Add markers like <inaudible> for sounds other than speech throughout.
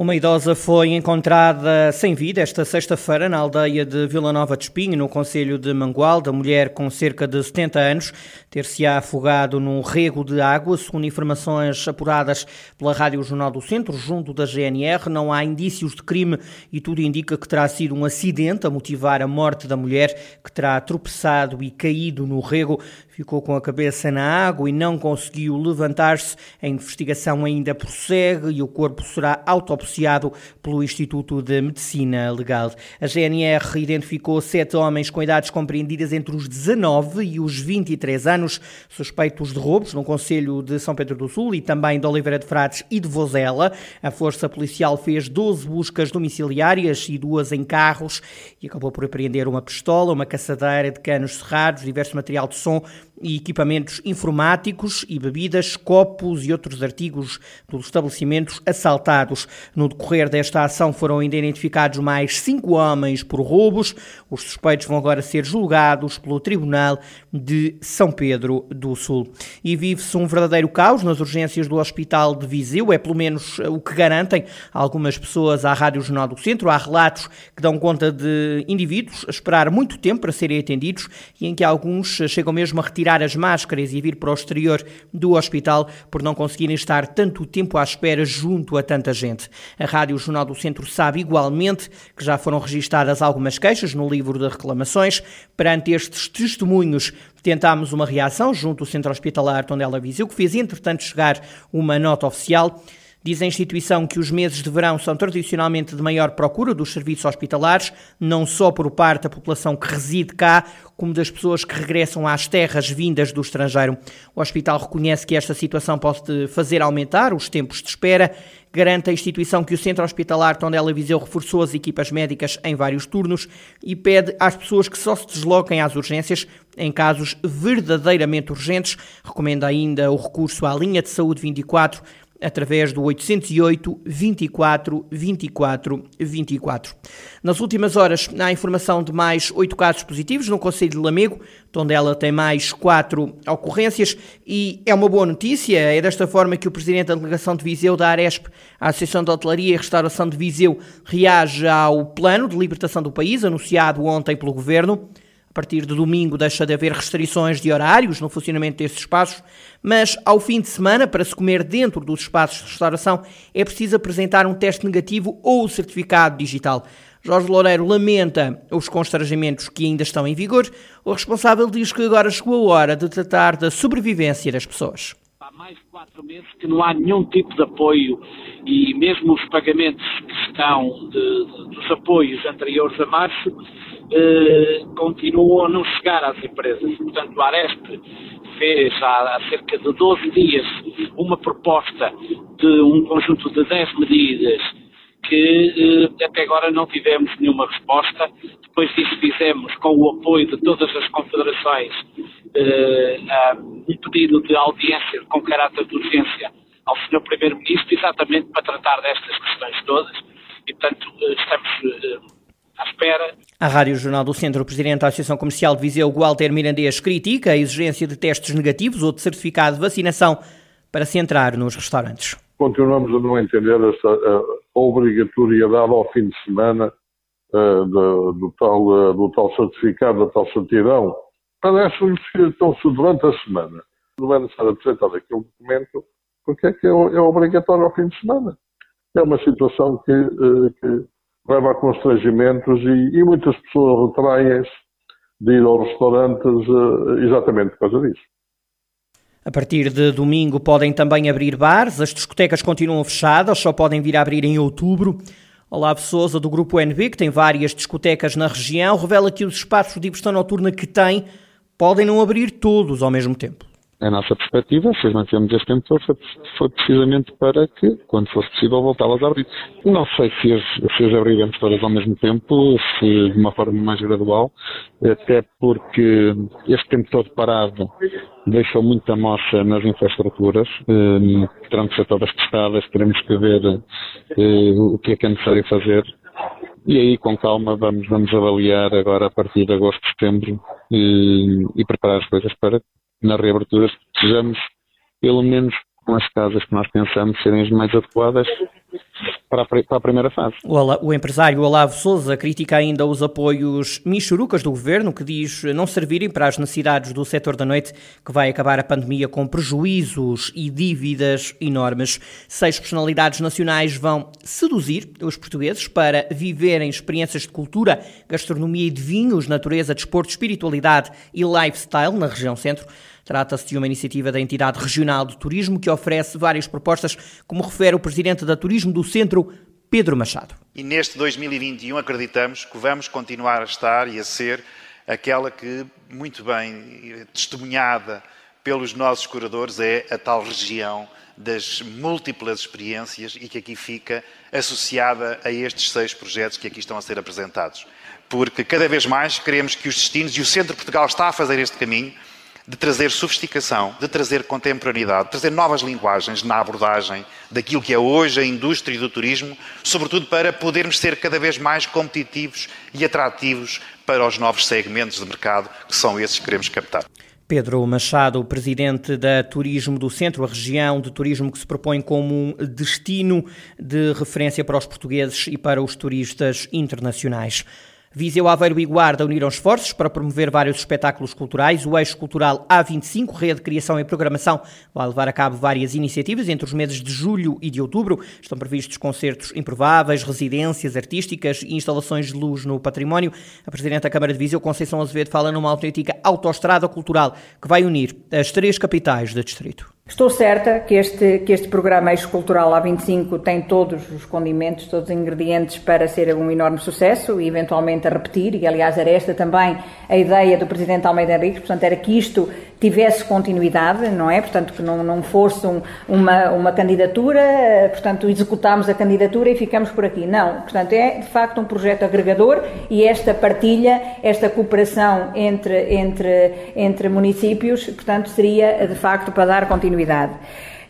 Uma idosa foi encontrada sem vida esta sexta-feira na aldeia de Vila Nova de Espinho, no Conselho de Mangualde. A mulher, com cerca de 70 anos, ter-se-á afogado num rego de água. Segundo informações apuradas pela Rádio Jornal do Centro, junto da GNR, não há indícios de crime e tudo indica que terá sido um acidente a motivar a morte da mulher, que terá tropeçado e caído no rego ficou com a cabeça na água e não conseguiu levantar-se. A investigação ainda prossegue e o corpo será autopsiado pelo Instituto de Medicina Legal. A GNR identificou sete homens com idades compreendidas entre os 19 e os 23 anos, suspeitos de roubos no Conselho de São Pedro do Sul e também de Oliveira de Frades e de Vozela. A Força Policial fez 12 buscas domiciliárias e duas em carros e acabou por apreender uma pistola, uma caçadeira de canos cerrados, diverso material de som e equipamentos informáticos e bebidas, copos e outros artigos dos estabelecimentos assaltados. No decorrer desta ação foram ainda identificados mais cinco homens por roubos. Os suspeitos vão agora ser julgados pelo Tribunal de São Pedro do Sul. E vive-se um verdadeiro caos nas urgências do Hospital de Viseu, é pelo menos o que garantem algumas pessoas à Rádio Jornal do Centro. Há relatos que dão conta de indivíduos a esperar muito tempo para serem atendidos e em que alguns chegam mesmo a retirar tirar as máscaras e vir para o exterior do hospital por não conseguirem estar tanto tempo à espera junto a tanta gente. A Rádio Jornal do Centro sabe igualmente que já foram registadas algumas queixas no livro de reclamações. Perante estes testemunhos, tentámos uma reação junto ao Centro Hospitalar Tondela Viseu, que fez entretanto chegar uma nota oficial. Diz a instituição que os meses de verão são tradicionalmente de maior procura dos serviços hospitalares, não só por parte da população que reside cá, como das pessoas que regressam às terras vindas do estrangeiro. O hospital reconhece que esta situação pode fazer aumentar os tempos de espera. Garante a instituição que o Centro Hospitalar Tondela Viseu reforçou as equipas médicas em vários turnos e pede às pessoas que só se desloquem às urgências em casos verdadeiramente urgentes. Recomenda ainda o recurso à linha de saúde 24 através do 808 24 24 24. Nas últimas horas, há informação de mais oito casos positivos no Conselho de Lamego, Tondela tem mais quatro ocorrências e é uma boa notícia. É desta forma que o Presidente da Delegação de Viseu da Aresp, a Associação de Hotelaria e Restauração de Viseu, reage ao plano de libertação do país anunciado ontem pelo Governo. A partir de domingo deixa de haver restrições de horários no funcionamento desses espaços, mas ao fim de semana, para se comer dentro dos espaços de restauração, é preciso apresentar um teste negativo ou certificado digital. Jorge Loureiro lamenta os constrangimentos que ainda estão em vigor. O responsável diz que agora chegou a hora de tratar da sobrevivência das pessoas. Mais de quatro meses que não há nenhum tipo de apoio e mesmo os pagamentos que estão de, de, dos apoios anteriores a março eh, continuam a não chegar às empresas. Portanto, a Aresp fez há, há, cerca de 12 dias uma proposta de um conjunto de 10 medidas que eh, até agora não tivemos nenhuma resposta. Depois disso fizemos, com o apoio de todas as confederações, eh, um pedido de audiência com caráter de urgência ao Sr. Primeiro-Ministro, exatamente para tratar destas questões todas. E, portanto, eh, estamos à espera. A Rádio Jornal do Centro, o Presidente da Associação Comercial de Viseu, Walter Mirandês, critica a exigência de testes negativos ou de certificado de vacinação para se entrar nos restaurantes. Continuamos a não entender essa a obrigatoriedade ao fim de semana uh, do, do, tal, uh, do tal certificado, da tal certidão. Parece-me que estão-se durante a semana. Não é necessário apresentar aquele documento porque é que é, é obrigatório ao fim de semana. É uma situação que, uh, que leva a constrangimentos e, e muitas pessoas retraem-se de ir aos restaurantes exatamente por causa disso. A partir de domingo podem também abrir bares, as discotecas continuam fechadas, só podem vir a abrir em outubro. Olavo Souza, do Grupo NB, que tem várias discotecas na região, revela que os espaços de diversão noturna que tem podem não abrir todos ao mesmo tempo a nossa perspectiva, se mantemos este tempo, foi, foi, precisamente para que, quando fosse possível, voltá-las a abrir. Não sei se as, se as abriremos todas ao mesmo tempo, se de uma forma mais gradual, até porque este tempo todo parado deixou muita moça nas infraestruturas, eh, terão que ser todas testadas, teremos que ver eh, o que é que é necessário fazer e aí com calma vamos, vamos avaliar agora a partir de agosto, setembro e, e preparar as coisas para na reabertura sejamos pelo menos com as casas que nós pensamos serem as mais adequadas para a, primeira fase. O, empresário Olavo Souza critica ainda os apoios michurucas do governo, que diz não servirem para as necessidades do setor da noite, que vai acabar a pandemia com prejuízos e dívidas enormes. Seis personalidades nacionais vão seduzir os portugueses para viverem experiências de cultura, gastronomia e de vinhos, natureza, desporto, espiritualidade e lifestyle na região centro. Trata-se de uma iniciativa da entidade regional de turismo que oferece várias propostas, como refere o presidente da Turismo do Centro, Pedro Machado. E neste 2021 acreditamos que vamos continuar a estar e a ser aquela que, muito bem testemunhada pelos nossos curadores, é a tal região das múltiplas experiências e que aqui fica associada a estes seis projetos que aqui estão a ser apresentados. Porque cada vez mais queremos que os destinos, e o Centro de Portugal está a fazer este caminho, de trazer sofisticação, de trazer contemporaneidade, de trazer novas linguagens na abordagem daquilo que é hoje a indústria do turismo, sobretudo para podermos ser cada vez mais competitivos e atrativos para os novos segmentos de mercado, que são esses que queremos captar. Pedro Machado, presidente da Turismo do Centro, a região de turismo que se propõe como um destino de referência para os portugueses e para os turistas internacionais. Viseu, Aveiro e Guarda uniram esforços para promover vários espetáculos culturais. O eixo cultural A25, Rede de Criação e Programação, vai levar a cabo várias iniciativas entre os meses de julho e de outubro. Estão previstos concertos improváveis, residências artísticas e instalações de luz no património. A Presidente da Câmara de Viseu, Conceição Azevedo, fala numa autêntica autoestrada cultural que vai unir as três capitais do distrito. Estou certa que este, que este programa Eixo Cultural A25 tem todos os condimentos, todos os ingredientes para ser um enorme sucesso e eventualmente a repetir, e aliás era esta também a ideia do Presidente Almeida Henriques, portanto era que isto tivesse continuidade, não é? Portanto, que não, não fosse um, uma, uma candidatura, portanto executámos a candidatura e ficamos por aqui. Não, portanto é de facto um projeto agregador e esta partilha, esta cooperação entre, entre, entre municípios, portanto seria de facto para dar continuidade.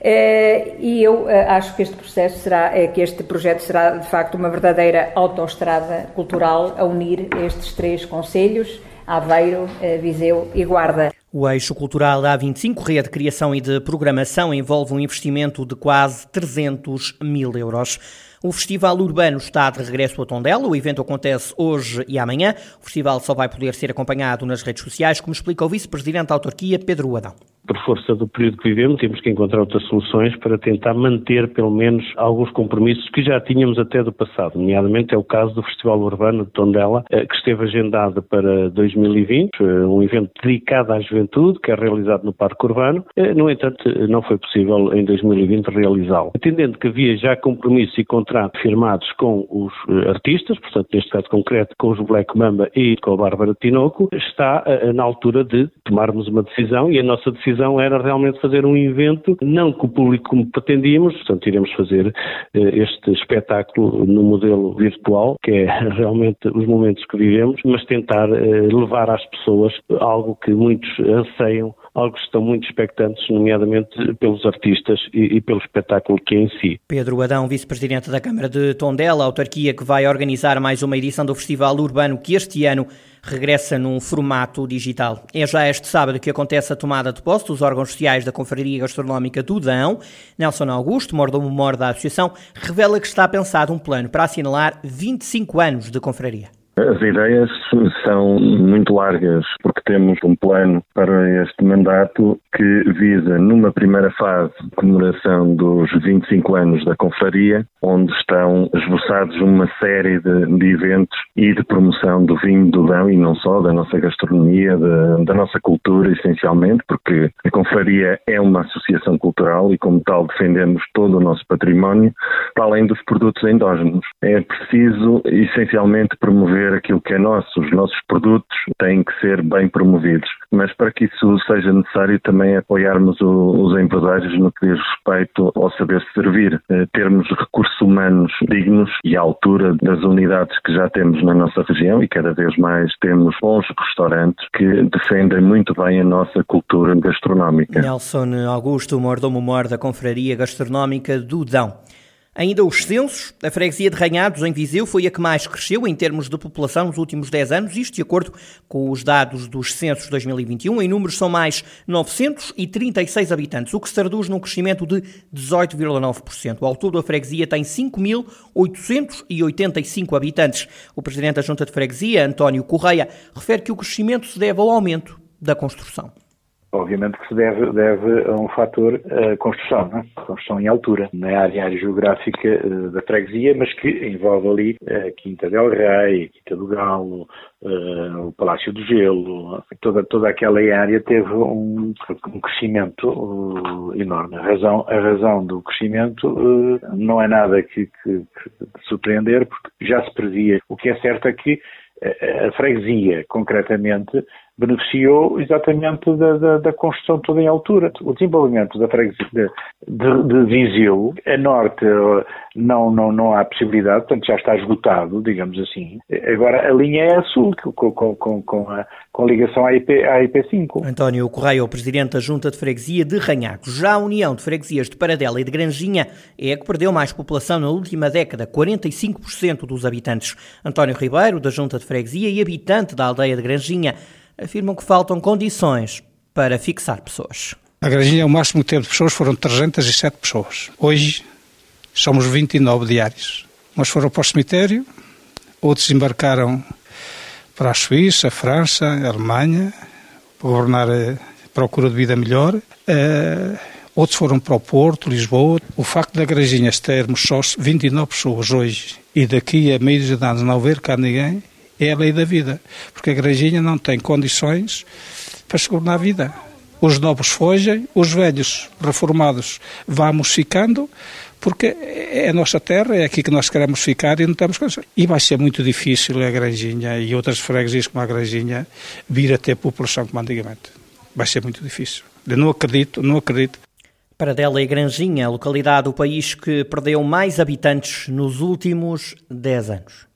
Uh, e eu uh, acho que este processo será, uh, que este projeto será de facto uma verdadeira autoestrada cultural a unir estes três conselhos, Aveiro, Viseu e Guarda. O eixo cultural A25, rede de criação e de programação, envolve um investimento de quase 300 mil euros. O Festival Urbano está de regresso a Tondela. O evento acontece hoje e amanhã. O festival só vai poder ser acompanhado nas redes sociais, como explica o vice-presidente da autarquia, Pedro Adão por força do período que vivemos, temos que encontrar outras soluções para tentar manter, pelo menos, alguns compromissos que já tínhamos até do passado. Nomeadamente é o caso do Festival Urbano de Tondela, eh, que esteve agendado para 2020, eh, um evento dedicado à juventude, que é realizado no Parque Urbano. Eh, no entanto, não foi possível em 2020 realizá-lo. Atendendo que havia já compromissos e contratos firmados com os artistas, portanto, neste caso concreto, com os Black Mamba e com a Bárbara Tinoco, está na altura de tomarmos uma decisão e a nossa decisão decisão era realmente fazer um evento, não com o público como pretendíamos, portanto iremos fazer eh, este espetáculo no modelo virtual, que é <laughs> realmente os momentos que vivemos, mas tentar eh, levar às pessoas algo que muitos anseiam algo que estão muito expectantes, nomeadamente pelos artistas e, e, pelo espetáculo que é em si. Pedro Adão, vice-presidente da Câmara de Tondela, autarquia que vai organizar mais uma edição do Festival Urbano que este ano regressa num formato digital. É já este sábado que acontece a tomada de posse dos órgãos sociais da Confraria Gastronómica do Dão. Nelson Augusto, mordomo-mor da associação, revela que está pensado um plano para assinalar 25 anos de confraria. As ideias são muito largas, porque temos um plano para este mandato que visa, numa primeira fase, a comemoração dos 25 anos da confraria, onde estão esboçados uma série de, de, eventos e de promoção do vinho do Dão e não só, da nossa gastronomia, de, da nossa cultura, essencialmente, porque a confraria é uma associação cultural e, como tal, defendemos todo o nosso património, para além dos produtos endógenos. É preciso, essencialmente, promover aquilo que é nosso, os nossos produtos têm que ser bem promovidos. Mas para que isso seja necessário também apoiarmos o, os empresários no que diz respeito ao saber servir, eh, termos recursos humanos dignos e à altura das unidades que já temos na nossa região e cada vez mais temos bons restaurantes que defendem muito bem a nossa cultura gastronómica. Nelson Augusto, mordomo-mor da Confraria Gastronómica do Dão. Ainda os censos, a freguesia de Ranhados, em Viseu, foi a que mais cresceu em termos de população nos últimos 10 anos, isto de acordo com os dados dos censos 2021. Em números são mais 936 habitantes, o que se traduz num crescimento de 18,9%. Ao todo, a freguesia tem 5.885 habitantes. O presidente da Junta de Freguesia, António Correia, refere que o crescimento se deve ao aumento da construção. Obviamente que se deve, deve a um fator a construção, né? construção em altura, na área, área geográfica uh, da freguesia, mas que envolve ali a uh, Quinta del Rei, Quinta do Galo, uh, o Palácio do Gelo, toda, toda aquela área teve um, um crescimento enorme. A razão, a razão do crescimento não é nada que, que, que surpreender, porque já se previa. O que é certo é que a freguesia, concretamente, beneficiou exatamente da, da, da, construção toda em altura. O desenvolvimento da freguesia de, de, de Viseu, a norte não, não, não há possibilidade, portanto já está esgotado, digamos assim. Agora a linha é a sul, com, com, com, com a, com a ligação à, IP, à IP5. António Correia, o presidente da Junta de Freguesia de Ranhaco. Já a União de Freguesias de Paradela e de Granjinha é a que perdeu mais população na última década, 45% dos habitantes. António Ribeiro, da Junta de Freguesia e habitante da aldeia de Granjinha, afirmam que faltam condições para fixar pessoas. A Granjinha, o máximo que teve de pessoas foram 307 pessoas. Hoje somos 29 diários. Uns foram para o cemitério, outros embarcaram para a Suíça, a França, a Alemanha, para governar a procura de vida melhor. Uh, outros foram para o Porto, Lisboa. O facto da Granjinha termos só 29 pessoas hoje e daqui a meio de anos não haver cá ninguém, é a lei da vida, porque a Granjinha não tem condições para segurar a vida. Os novos fogem, os velhos reformados vamos ficando, porque é a nossa terra, é aqui que nós queremos ficar e não temos condições. E vai ser muito difícil a Granjinha e outras freguesias como a Granjinha vir a ter população como antigamente. Vai ser muito difícil. Eu não acredito, não acredito. Paradela e Granjinha, localidade do país que perdeu mais habitantes nos últimos 10 anos.